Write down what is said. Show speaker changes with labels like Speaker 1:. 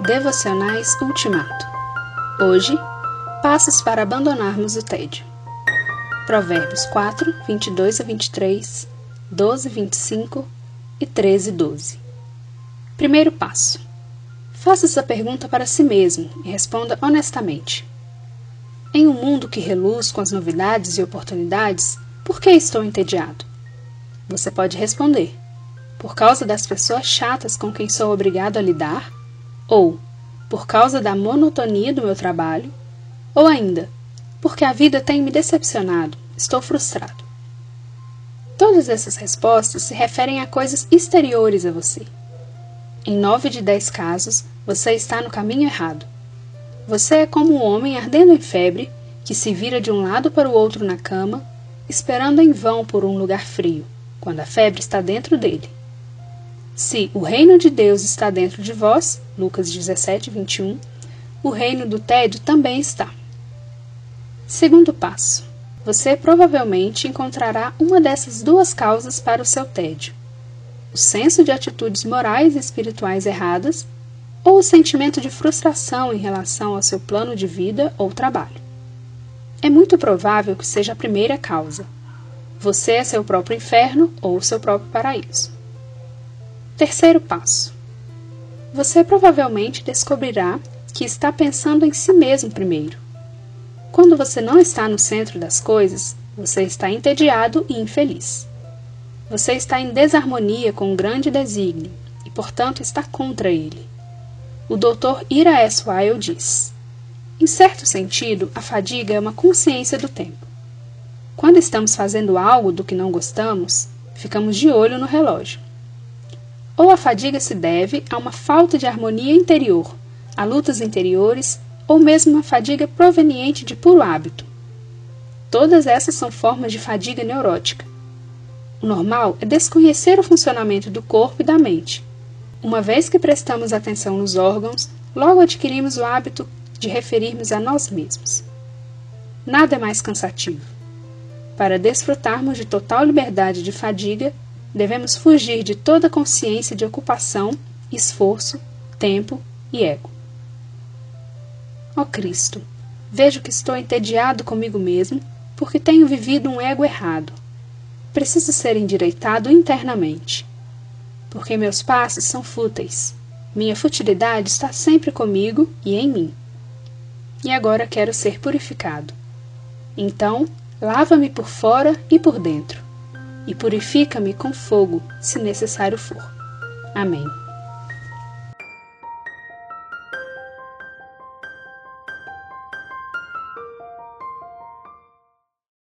Speaker 1: Devocionais Ultimato. Hoje, passos para abandonarmos o tédio. Provérbios 4, 22 a 23, 12, 25 e 13, 12. Primeiro passo. Faça essa pergunta para si mesmo e responda honestamente. Em um mundo que reluz com as novidades e oportunidades, por que estou entediado? Você pode responder: por causa das pessoas chatas com quem sou obrigado a lidar ou por causa da monotonia do meu trabalho, ou ainda porque a vida tem me decepcionado, estou frustrado. Todas essas respostas se referem a coisas exteriores a você. Em nove de dez casos, você está no caminho errado. Você é como um homem ardendo em febre que se vira de um lado para o outro na cama, esperando em vão por um lugar frio, quando a febre está dentro dele. Se o reino de Deus está dentro de vós, Lucas 17, 21, o reino do tédio também está. Segundo passo. Você provavelmente encontrará uma dessas duas causas para o seu tédio: o senso de atitudes morais e espirituais erradas ou o sentimento de frustração em relação ao seu plano de vida ou trabalho. É muito provável que seja a primeira causa. Você é seu próprio inferno ou seu próprio paraíso. Terceiro passo. Você provavelmente descobrirá que está pensando em si mesmo primeiro. Quando você não está no centro das coisas, você está entediado e infeliz. Você está em desarmonia com um grande desígnio e, portanto, está contra ele. O Dr. Ira S. Weil diz: Em certo sentido, a fadiga é uma consciência do tempo. Quando estamos fazendo algo do que não gostamos, ficamos de olho no relógio. Ou a fadiga se deve a uma falta de harmonia interior, a lutas interiores ou mesmo uma fadiga proveniente de puro hábito. Todas essas são formas de fadiga neurótica. O normal é desconhecer o funcionamento do corpo e da mente. Uma vez que prestamos atenção nos órgãos, logo adquirimos o hábito de referirmos a nós mesmos. Nada é mais cansativo. Para desfrutarmos de total liberdade de fadiga, devemos fugir de toda consciência de ocupação, esforço, tempo e ego. Ó Cristo, vejo que estou entediado comigo mesmo porque tenho vivido um ego errado. Preciso ser endireitado internamente. Porque meus passos são fúteis. Minha futilidade está sempre comigo e em mim. E agora quero ser purificado. Então, lava-me por fora e por dentro e purifica-me com fogo, se necessário for. Amém.